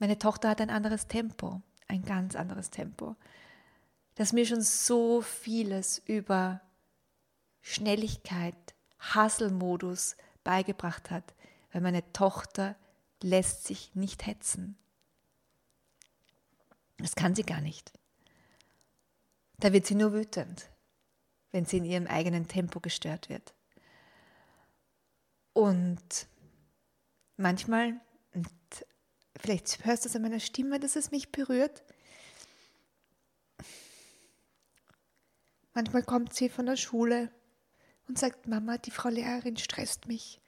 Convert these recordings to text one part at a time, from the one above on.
Meine Tochter hat ein anderes Tempo, ein ganz anderes Tempo, das mir schon so vieles über Schnelligkeit, Hasselmodus beigebracht hat, weil meine Tochter lässt sich nicht hetzen. Das kann sie gar nicht. Da wird sie nur wütend, wenn sie in ihrem eigenen Tempo gestört wird. Und manchmal, und vielleicht hörst du es an meiner Stimme, dass es mich berührt, manchmal kommt sie von der Schule und sagt, Mama, die Frau Lehrerin stresst mich.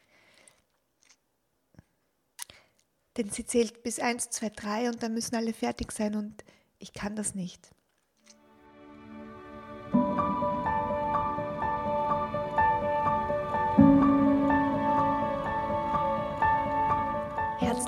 Denn sie zählt bis 1, 2, 3 und dann müssen alle fertig sein und ich kann das nicht.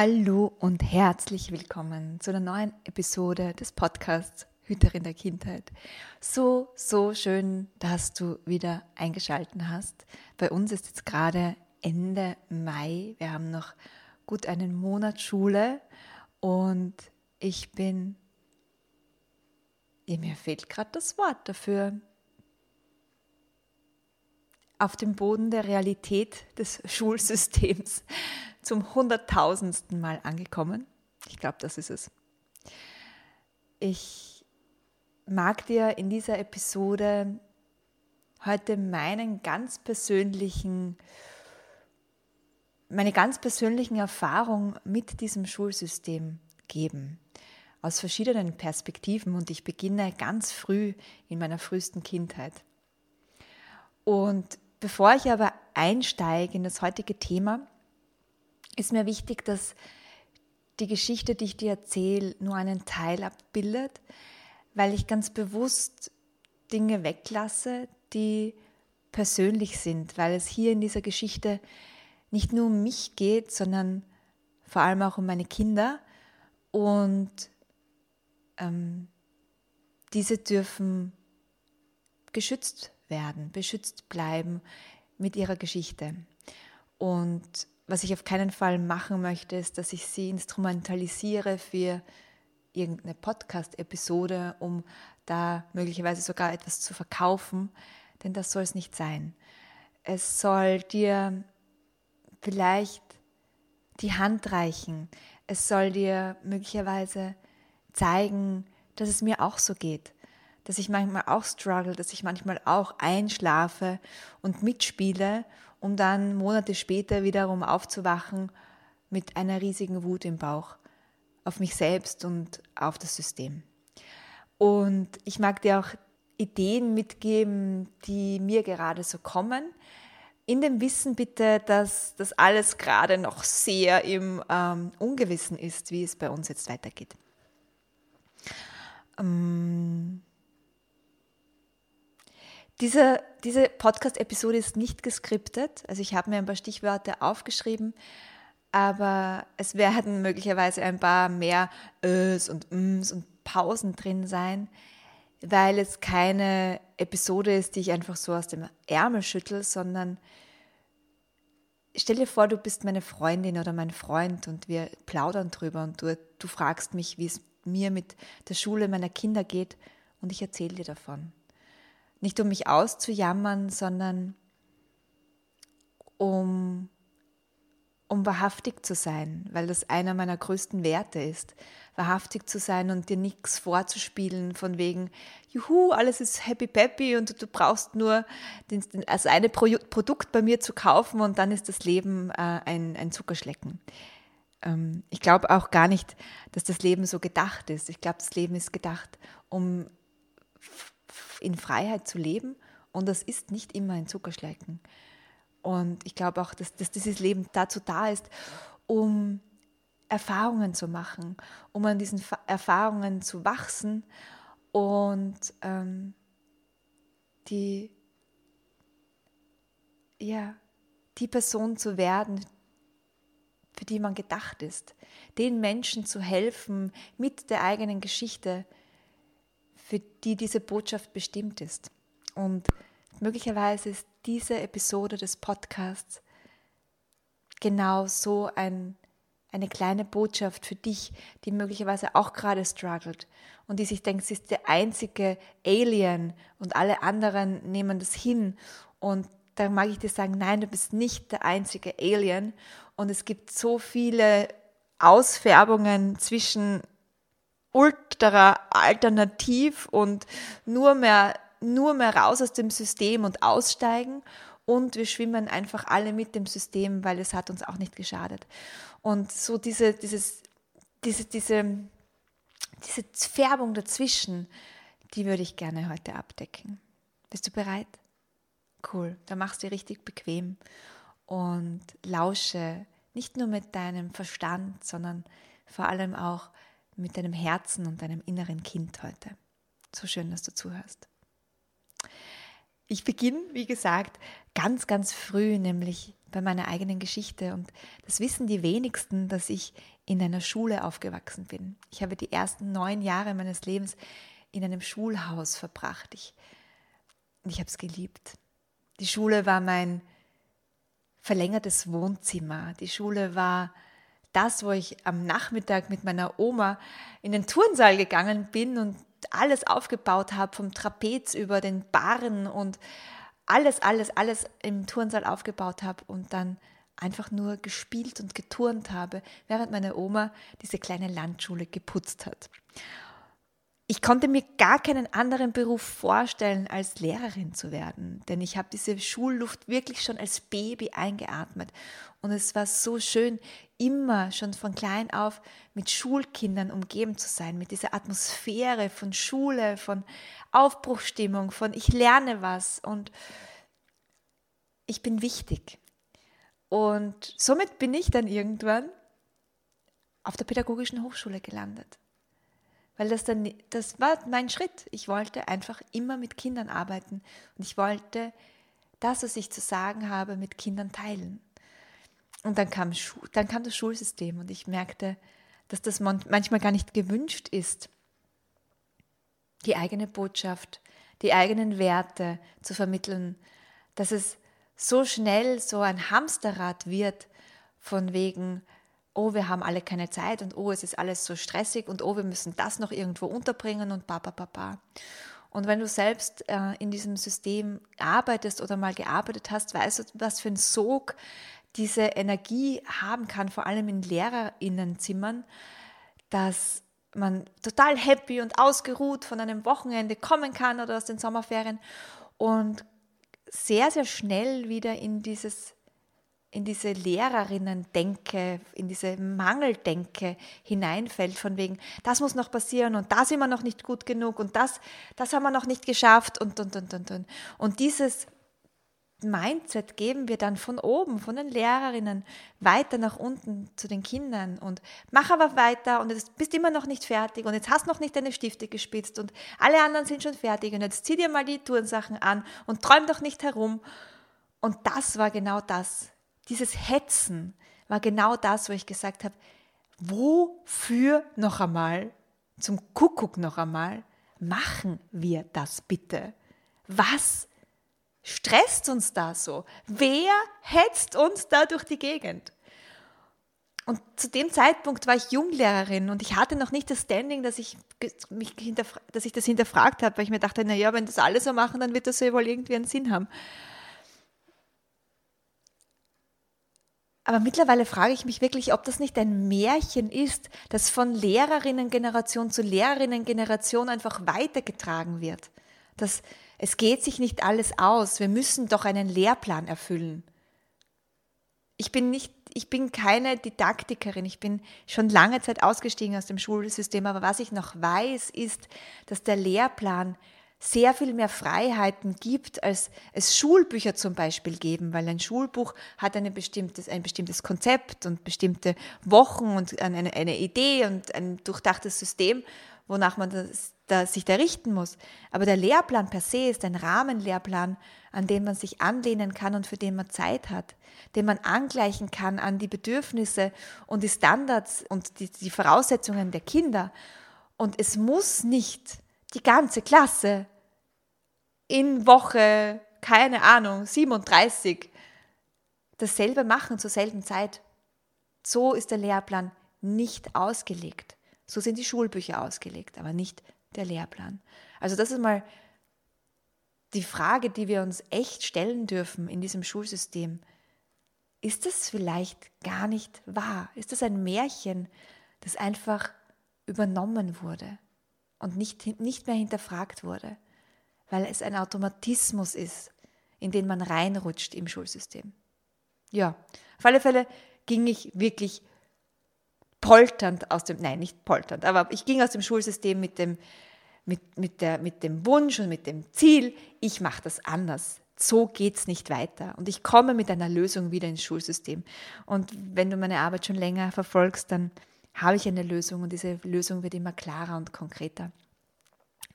Hallo und herzlich willkommen zu einer neuen Episode des Podcasts Hüterin der Kindheit. So, so schön, dass du wieder eingeschalten hast. Bei uns ist jetzt gerade Ende Mai. Wir haben noch gut einen Monat Schule und ich bin, mir fehlt gerade das Wort dafür, auf dem Boden der Realität des Schulsystems zum hunderttausendsten Mal angekommen. Ich glaube, das ist es. Ich mag dir in dieser Episode heute meinen ganz persönlichen, meine ganz persönlichen Erfahrungen mit diesem Schulsystem geben. Aus verschiedenen Perspektiven und ich beginne ganz früh in meiner frühesten Kindheit. Und bevor ich aber einsteige in das heutige Thema, ist mir wichtig, dass die Geschichte, die ich dir erzähle, nur einen Teil abbildet, weil ich ganz bewusst Dinge weglasse, die persönlich sind, weil es hier in dieser Geschichte nicht nur um mich geht, sondern vor allem auch um meine Kinder. Und ähm, diese dürfen geschützt werden, beschützt bleiben mit ihrer Geschichte. Und was ich auf keinen Fall machen möchte, ist, dass ich sie instrumentalisiere für irgendeine Podcast-Episode, um da möglicherweise sogar etwas zu verkaufen, denn das soll es nicht sein. Es soll dir vielleicht die Hand reichen. Es soll dir möglicherweise zeigen, dass es mir auch so geht, dass ich manchmal auch struggle, dass ich manchmal auch einschlafe und mitspiele, um dann Monate später wiederum aufzuwachen mit einer riesigen Wut im Bauch auf mich selbst und auf das System. Und ich mag dir auch Ideen mitgeben, die mir gerade so kommen. In dem Wissen bitte, dass das alles gerade noch sehr im ähm, Ungewissen ist, wie es bei uns jetzt weitergeht. Ähm, diese, diese Podcast-Episode ist nicht geskriptet. Also ich habe mir ein paar Stichwörter aufgeschrieben aber es werden möglicherweise ein paar mehr Ös und Ms und Pausen drin sein, weil es keine Episode ist, die ich einfach so aus dem Ärmel schüttel, sondern stell dir vor, du bist meine Freundin oder mein Freund und wir plaudern drüber und du, du fragst mich, wie es mir mit der Schule meiner Kinder geht und ich erzähle dir davon. Nicht um mich auszujammern, sondern um um wahrhaftig zu sein, weil das einer meiner größten Werte ist, wahrhaftig zu sein und dir nichts vorzuspielen von wegen, juhu, alles ist happy peppy und du brauchst nur den, also eine Produkt bei mir zu kaufen und dann ist das Leben äh, ein, ein Zuckerschlecken. Ähm, ich glaube auch gar nicht, dass das Leben so gedacht ist. Ich glaube, das Leben ist gedacht, um in Freiheit zu leben Und das ist nicht immer ein Zuckerschlecken. Und ich glaube auch, dass, dass dieses Leben dazu da ist, um Erfahrungen zu machen, um an diesen Erfahrungen zu wachsen und ähm, die, ja, die Person zu werden, für die man gedacht ist, den Menschen zu helfen mit der eigenen Geschichte, für die diese Botschaft bestimmt ist. Und möglicherweise ist diese Episode des Podcasts genau so ein, eine kleine Botschaft für dich, die möglicherweise auch gerade struggelt und die sich denkt, sie ist der einzige Alien und alle anderen nehmen das hin. Und da mag ich dir sagen, nein, du bist nicht der einzige Alien. Und es gibt so viele Ausfärbungen zwischen ultra alternativ und nur mehr, nur mehr raus aus dem System und aussteigen. Und wir schwimmen einfach alle mit dem System, weil es hat uns auch nicht geschadet. Und so diese, dieses, diese, diese, diese Färbung dazwischen, die würde ich gerne heute abdecken. Bist du bereit? Cool, dann machst du richtig bequem und lausche nicht nur mit deinem Verstand, sondern vor allem auch mit deinem Herzen und deinem inneren Kind heute. So schön, dass du zuhörst. Ich beginne, wie gesagt, ganz, ganz früh, nämlich bei meiner eigenen Geschichte. Und das wissen die wenigsten, dass ich in einer Schule aufgewachsen bin. Ich habe die ersten neun Jahre meines Lebens in einem Schulhaus verbracht. Ich, ich habe es geliebt. Die Schule war mein verlängertes Wohnzimmer. Die Schule war das, wo ich am Nachmittag mit meiner Oma in den Turnsaal gegangen bin und alles aufgebaut habe, vom Trapez über den Barren und alles, alles, alles im Turnsaal aufgebaut habe und dann einfach nur gespielt und geturnt habe, während meine Oma diese kleine Landschule geputzt hat. Ich konnte mir gar keinen anderen Beruf vorstellen, als Lehrerin zu werden, denn ich habe diese Schulluft wirklich schon als Baby eingeatmet. Und es war so schön, immer schon von klein auf mit Schulkindern umgeben zu sein, mit dieser Atmosphäre von Schule, von Aufbruchstimmung, von ich lerne was und ich bin wichtig. Und somit bin ich dann irgendwann auf der Pädagogischen Hochschule gelandet. Weil das dann, das war mein Schritt. Ich wollte einfach immer mit Kindern arbeiten und ich wollte das, was ich zu sagen habe, mit Kindern teilen. Und dann kam, dann kam das Schulsystem und ich merkte, dass das manchmal gar nicht gewünscht ist, die eigene Botschaft, die eigenen Werte zu vermitteln, dass es so schnell so ein Hamsterrad wird von wegen, oh, wir haben alle keine Zeit und oh, es ist alles so stressig und oh, wir müssen das noch irgendwo unterbringen und ba, ba. Und wenn du selbst äh, in diesem System arbeitest oder mal gearbeitet hast, weißt du, was für ein Sog diese Energie haben kann, vor allem in Lehrerinnenzimmern, dass man total happy und ausgeruht von einem Wochenende kommen kann oder aus den Sommerferien und sehr, sehr schnell wieder in dieses in diese Lehrerinnen-Denke, in diese Mangeldenke hineinfällt, von wegen, das muss noch passieren und da sind wir noch nicht gut genug und das, das haben wir noch nicht geschafft und, und, und, und, und. Und dieses Mindset geben wir dann von oben, von den Lehrerinnen, weiter nach unten zu den Kindern und mach aber weiter und jetzt bist immer noch nicht fertig und jetzt hast noch nicht deine Stifte gespitzt und alle anderen sind schon fertig und jetzt zieh dir mal die Turnsachen an und träum doch nicht herum. Und das war genau das, dieses Hetzen war genau das, wo ich gesagt habe, wofür noch einmal, zum Kuckuck noch einmal, machen wir das bitte? Was stresst uns da so? Wer hetzt uns da durch die Gegend? Und zu dem Zeitpunkt war ich Junglehrerin und ich hatte noch nicht das Standing, dass ich, mich dass ich das hinterfragt habe, weil ich mir dachte, naja, wenn das alle so machen, dann wird das ja wohl irgendwie einen Sinn haben. Aber mittlerweile frage ich mich wirklich, ob das nicht ein Märchen ist, das von Lehrerinnengeneration zu Lehrerinnengeneration einfach weitergetragen wird. Dass es geht sich nicht alles aus, wir müssen doch einen Lehrplan erfüllen. Ich bin nicht, ich bin keine Didaktikerin, ich bin schon lange Zeit ausgestiegen aus dem Schulsystem, aber was ich noch weiß, ist, dass der Lehrplan sehr viel mehr Freiheiten gibt, als es Schulbücher zum Beispiel geben, weil ein Schulbuch hat eine bestimmtes, ein bestimmtes Konzept und bestimmte Wochen und eine, eine Idee und ein durchdachtes System, wonach man das, da, sich da richten muss. Aber der Lehrplan per se ist ein Rahmenlehrplan, an dem man sich anlehnen kann und für den man Zeit hat, den man angleichen kann an die Bedürfnisse und die Standards und die, die Voraussetzungen der Kinder. Und es muss nicht die ganze Klasse in Woche, keine Ahnung, 37 dasselbe machen zur selben Zeit. So ist der Lehrplan nicht ausgelegt. So sind die Schulbücher ausgelegt, aber nicht der Lehrplan. Also das ist mal die Frage, die wir uns echt stellen dürfen in diesem Schulsystem. Ist das vielleicht gar nicht wahr? Ist das ein Märchen, das einfach übernommen wurde? Und nicht, nicht mehr hinterfragt wurde, weil es ein Automatismus ist, in den man reinrutscht im Schulsystem. Ja, auf alle Fälle ging ich wirklich polternd aus dem, nein, nicht polternd, aber ich ging aus dem Schulsystem mit dem, mit, mit, der, mit dem Wunsch und mit dem Ziel, ich mache das anders. So geht es nicht weiter. Und ich komme mit einer Lösung wieder ins Schulsystem. Und wenn du meine Arbeit schon länger verfolgst, dann habe ich eine Lösung und diese Lösung wird immer klarer und konkreter.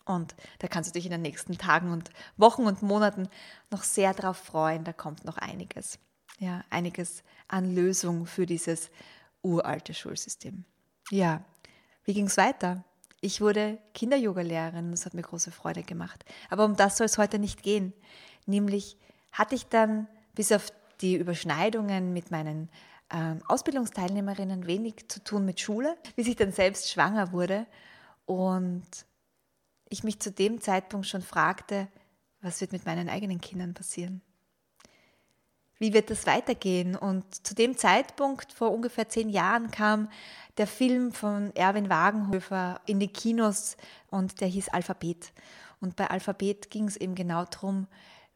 Und da kannst du dich in den nächsten Tagen und Wochen und Monaten noch sehr darauf freuen. Da kommt noch einiges. Ja, einiges an Lösung für dieses uralte Schulsystem. Ja, wie ging es weiter? Ich wurde Kinder-Yoga-Lehrerin das hat mir große Freude gemacht. Aber um das soll es heute nicht gehen. Nämlich hatte ich dann bis auf die Überschneidungen mit meinen Ausbildungsteilnehmerinnen wenig zu tun mit Schule, bis ich dann selbst schwanger wurde und ich mich zu dem Zeitpunkt schon fragte, was wird mit meinen eigenen Kindern passieren? Wie wird das weitergehen? Und zu dem Zeitpunkt, vor ungefähr zehn Jahren, kam der Film von Erwin Wagenhöfer in die Kinos und der hieß Alphabet. Und bei Alphabet ging es eben genau darum,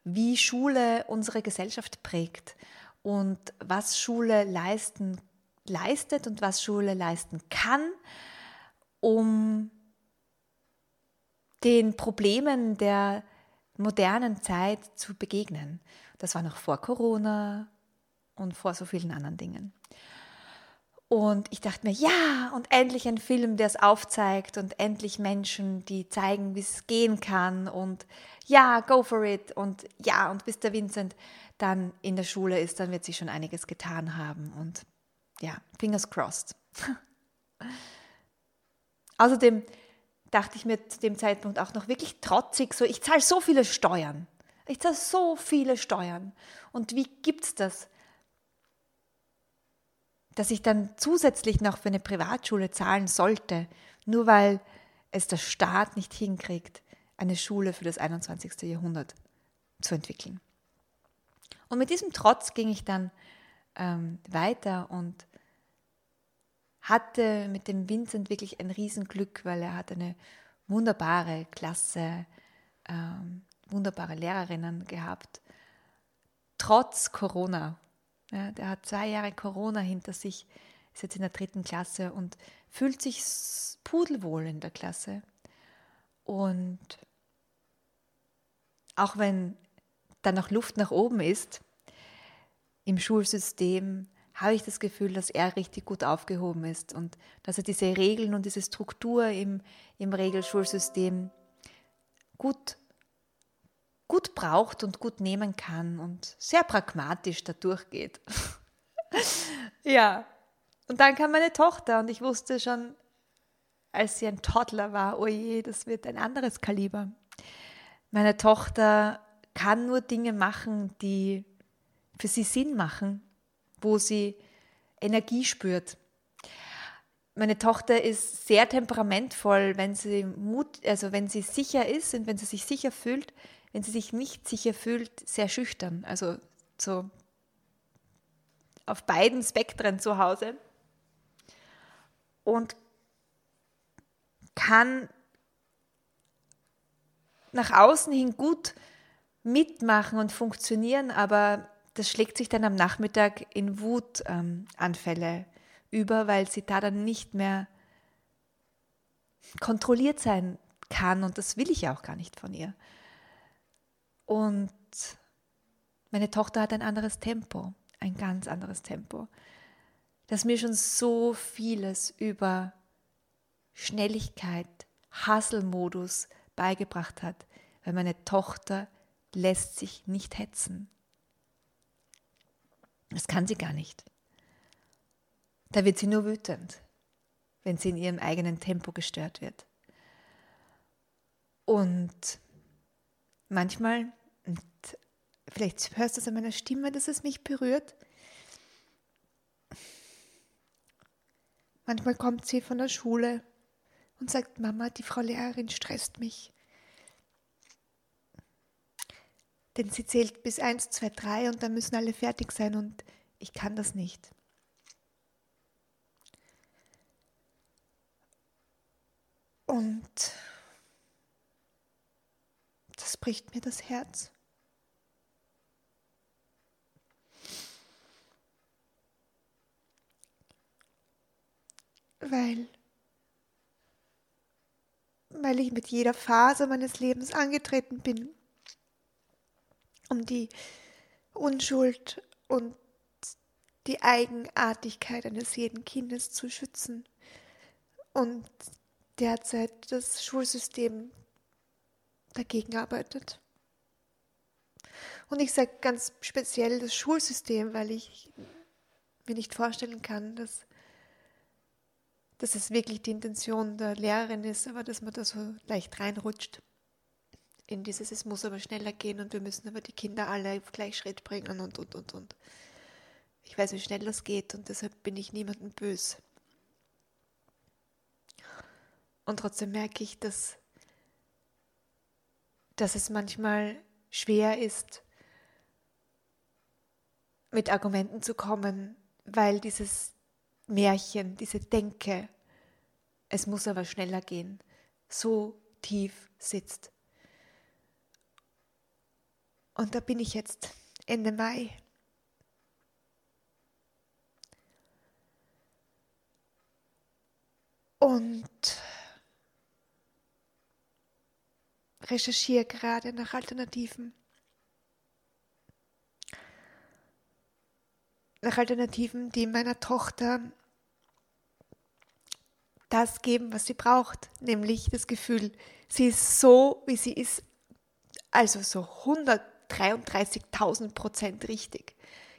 wie Schule unsere Gesellschaft prägt und was Schule leisten, leistet und was Schule leisten kann, um den Problemen der modernen Zeit zu begegnen. Das war noch vor Corona und vor so vielen anderen Dingen. Und ich dachte mir, ja, und endlich ein Film, der es aufzeigt und endlich Menschen, die zeigen, wie es gehen kann und ja, go for it und ja, und bis der Vincent dann in der Schule ist, dann wird sie schon einiges getan haben und ja, fingers crossed. Außerdem dachte ich mir zu dem Zeitpunkt auch noch wirklich trotzig, so ich zahle so viele Steuern. Ich zahle so viele Steuern. Und wie gibt es das, dass ich dann zusätzlich noch für eine Privatschule zahlen sollte, nur weil es der Staat nicht hinkriegt, eine Schule für das 21. Jahrhundert zu entwickeln. Und mit diesem Trotz ging ich dann ähm, weiter und hatte mit dem Vincent wirklich ein Riesenglück, weil er hat eine wunderbare Klasse, ähm, wunderbare Lehrerinnen gehabt, trotz Corona. Ja, der hat zwei Jahre Corona hinter sich, ist jetzt in der dritten Klasse und fühlt sich pudelwohl in der Klasse. Und auch wenn da noch Luft nach oben ist im Schulsystem, habe ich das Gefühl, dass er richtig gut aufgehoben ist und dass er diese Regeln und diese Struktur im, im Regelschulsystem gut, gut braucht und gut nehmen kann und sehr pragmatisch da durchgeht. ja, und dann kam meine Tochter und ich wusste schon, als sie ein Toddler war, oh je, das wird ein anderes Kaliber. Meine Tochter kann nur Dinge machen, die für sie Sinn machen wo sie Energie spürt. Meine Tochter ist sehr temperamentvoll, wenn sie Mut, also wenn sie sicher ist und wenn sie sich sicher fühlt, wenn sie sich nicht sicher fühlt, sehr schüchtern. Also so auf beiden Spektren zu Hause. Und kann nach außen hin gut mitmachen und funktionieren, aber das schlägt sich dann am Nachmittag in Wutanfälle ähm, über, weil sie da dann nicht mehr kontrolliert sein kann und das will ich auch gar nicht von ihr. Und meine Tochter hat ein anderes Tempo, ein ganz anderes Tempo, das mir schon so vieles über Schnelligkeit, Hasselmodus beigebracht hat, weil meine Tochter lässt sich nicht hetzen. Das kann sie gar nicht. Da wird sie nur wütend, wenn sie in ihrem eigenen Tempo gestört wird. Und manchmal, und vielleicht hörst du es an meiner Stimme, dass es mich berührt, manchmal kommt sie von der Schule und sagt, Mama, die Frau Lehrerin stresst mich. Denn sie zählt bis 1, 2, 3 und dann müssen alle fertig sein und ich kann das nicht. Und das bricht mir das Herz. Weil, weil ich mit jeder Phase meines Lebens angetreten bin, um die Unschuld und die Eigenartigkeit eines jeden Kindes zu schützen und derzeit das Schulsystem dagegen arbeitet. Und ich sage ganz speziell das Schulsystem, weil ich mir nicht vorstellen kann, dass, dass es wirklich die Intention der Lehrerin ist, aber dass man da so leicht reinrutscht in dieses, es muss aber schneller gehen und wir müssen aber die Kinder alle auf gleich Schritt bringen und, und, und, und. Ich weiß, wie schnell das geht und deshalb bin ich niemandem böse. Und trotzdem merke ich, dass, dass es manchmal schwer ist, mit Argumenten zu kommen, weil dieses Märchen, diese Denke, es muss aber schneller gehen, so tief sitzt. Und da bin ich jetzt Ende Mai. Und recherchiere gerade nach Alternativen. Nach Alternativen, die meiner Tochter das geben, was sie braucht, nämlich das Gefühl, sie ist so, wie sie ist, also so 133.000 Prozent richtig.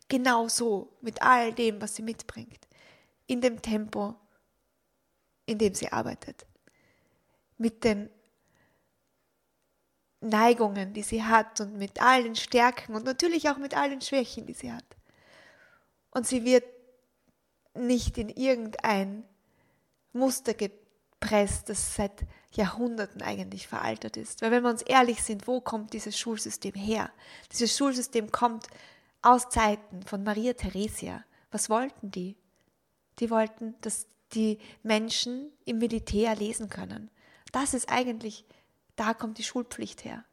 Genau so, mit all dem, was sie mitbringt, in dem Tempo, in dem sie arbeitet, mit den Neigungen, die sie hat und mit allen Stärken und natürlich auch mit allen Schwächen, die sie hat. Und sie wird nicht in irgendein Muster gepresst, das seit Jahrhunderten eigentlich veraltet ist. Weil wenn wir uns ehrlich sind, wo kommt dieses Schulsystem her? Dieses Schulsystem kommt aus Zeiten von Maria Theresia. Was wollten die? Die wollten, dass die Menschen im Militär lesen können. Das ist eigentlich da kommt die Schulpflicht her.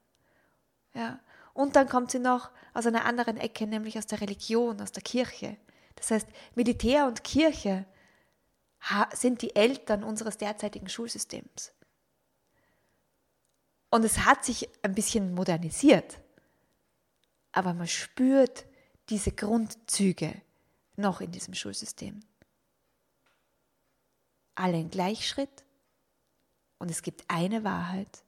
Ja. Und dann kommt sie noch aus einer anderen Ecke, nämlich aus der Religion, aus der Kirche. Das heißt, Militär und Kirche sind die Eltern unseres derzeitigen Schulsystems. Und es hat sich ein bisschen modernisiert, aber man spürt diese Grundzüge noch in diesem Schulsystem. Alle in Gleichschritt und es gibt eine Wahrheit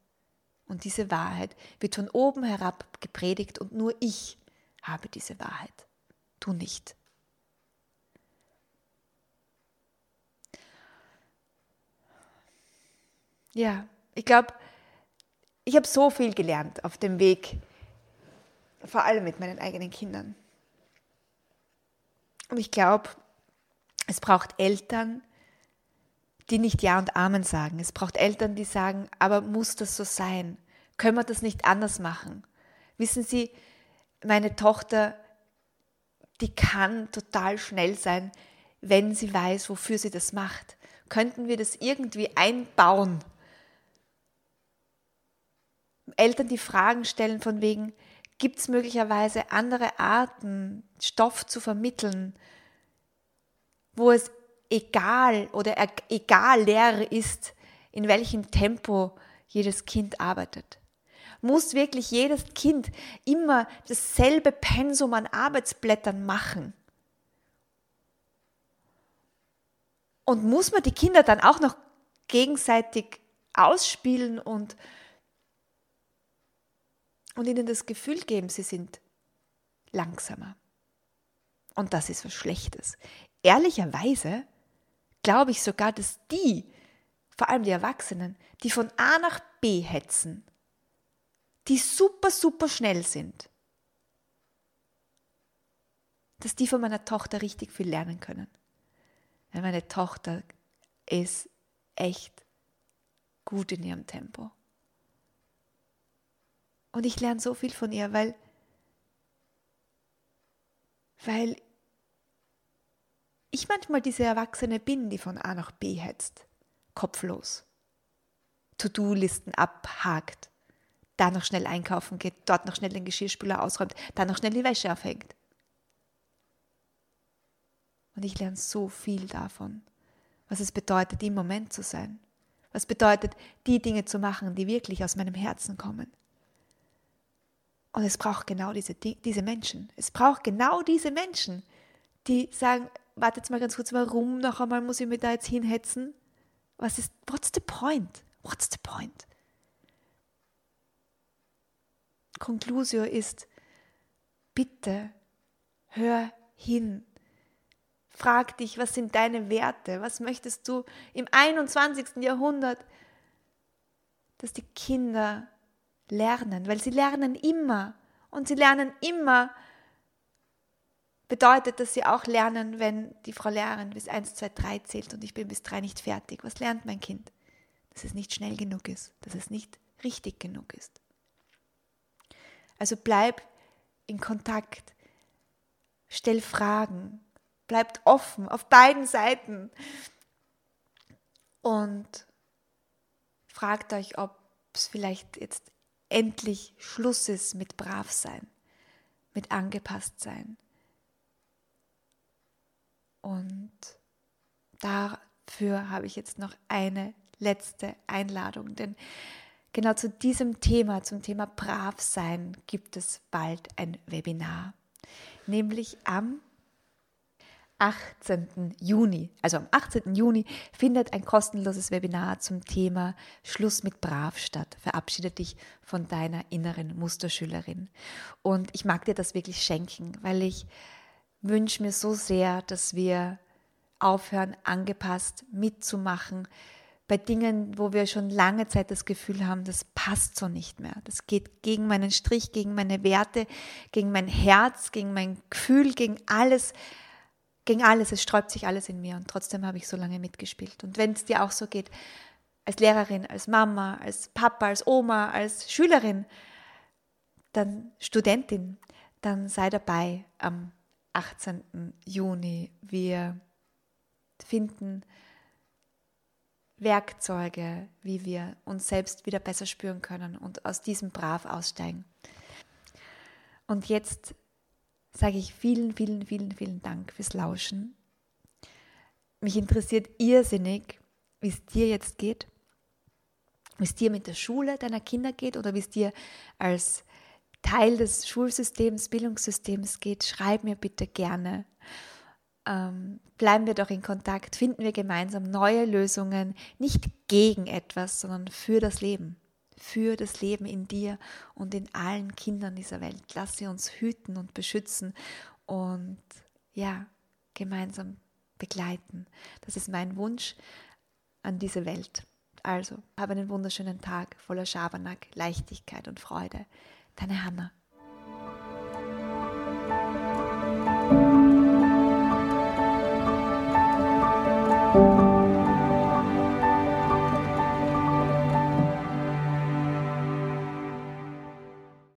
und diese Wahrheit wird von oben herab gepredigt und nur ich habe diese Wahrheit. Du nicht. Ja, ich glaube, ich habe so viel gelernt auf dem Weg, vor allem mit meinen eigenen Kindern. Und ich glaube, es braucht Eltern, die nicht Ja und Amen sagen. Es braucht Eltern, die sagen, aber muss das so sein? Können wir das nicht anders machen? Wissen Sie, meine Tochter, die kann total schnell sein, wenn sie weiß, wofür sie das macht. Könnten wir das irgendwie einbauen? Eltern, die Fragen stellen von wegen, gibt es möglicherweise andere Arten, Stoff zu vermitteln, wo es egal oder egal leer ist, in welchem Tempo jedes Kind arbeitet? Muss wirklich jedes Kind immer dasselbe Pensum an Arbeitsblättern machen? Und muss man die Kinder dann auch noch gegenseitig ausspielen und, und ihnen das Gefühl geben, sie sind langsamer? Und das ist was Schlechtes. Ehrlicherweise glaube ich sogar, dass die, vor allem die Erwachsenen, die von A nach B hetzen, die super, super schnell sind, dass die von meiner Tochter richtig viel lernen können. Weil meine Tochter ist echt gut in ihrem Tempo. Und ich lerne so viel von ihr, weil, weil ich manchmal diese Erwachsene bin, die von A nach B hetzt, kopflos, To-Do-Listen abhakt, da noch schnell einkaufen geht, dort noch schnell den Geschirrspüler ausräumt, da noch schnell die Wäsche aufhängt. Und ich lerne so viel davon, was es bedeutet, im Moment zu sein. Was bedeutet, die Dinge zu machen, die wirklich aus meinem Herzen kommen. Und es braucht genau diese, diese Menschen. Es braucht genau diese Menschen, die sagen, warte jetzt mal ganz kurz, warum noch einmal muss ich mich da jetzt hinhetzen? Was ist, what's the point? What's the point? Conclusio ist, bitte hör hin. Frag dich, was sind deine Werte? Was möchtest du im 21. Jahrhundert, dass die Kinder lernen? Weil sie lernen immer und sie lernen immer bedeutet, dass sie auch lernen, wenn die Frau Lehrerin bis 1, 2, 3 zählt und ich bin bis 3 nicht fertig. Was lernt mein Kind? Dass es nicht schnell genug ist, dass es nicht richtig genug ist. Also bleib in Kontakt, stell Fragen, bleibt offen auf beiden Seiten und fragt euch, ob es vielleicht jetzt endlich Schluss ist mit Bravsein, mit Angepasstsein und dafür habe ich jetzt noch eine letzte Einladung, denn genau zu diesem Thema, zum Thema Bravsein, gibt es bald ein Webinar, nämlich am 18. Juni. Also am 18. Juni findet ein kostenloses Webinar zum Thema Schluss mit Brav statt. Verabschiede dich von deiner inneren Musterschülerin. Und ich mag dir das wirklich schenken, weil ich wünsche mir so sehr, dass wir aufhören, angepasst mitzumachen bei Dingen, wo wir schon lange Zeit das Gefühl haben, das passt so nicht mehr. Das geht gegen meinen Strich, gegen meine Werte, gegen mein Herz, gegen mein Gefühl, gegen alles, gegen alles. Es sträubt sich alles in mir und trotzdem habe ich so lange mitgespielt. Und wenn es dir auch so geht, als Lehrerin, als Mama, als Papa, als Oma, als Schülerin, dann Studentin, dann sei dabei am 18. Juni. Wir finden Werkzeuge, wie wir uns selbst wieder besser spüren können und aus diesem Brav aussteigen. Und jetzt sage ich vielen, vielen, vielen, vielen Dank fürs Lauschen. Mich interessiert irrsinnig, wie es dir jetzt geht, wie es dir mit der Schule deiner Kinder geht oder wie es dir als Teil des Schulsystems, Bildungssystems geht, schreib mir bitte gerne. Ähm, bleiben wir doch in Kontakt, finden wir gemeinsam neue Lösungen, nicht gegen etwas, sondern für das Leben. Für das Leben in dir und in allen Kindern dieser Welt. Lass sie uns hüten und beschützen und ja, gemeinsam begleiten. Das ist mein Wunsch an diese Welt. Also, habe einen wunderschönen Tag voller Schabernack, Leichtigkeit und Freude. Deine Hanna.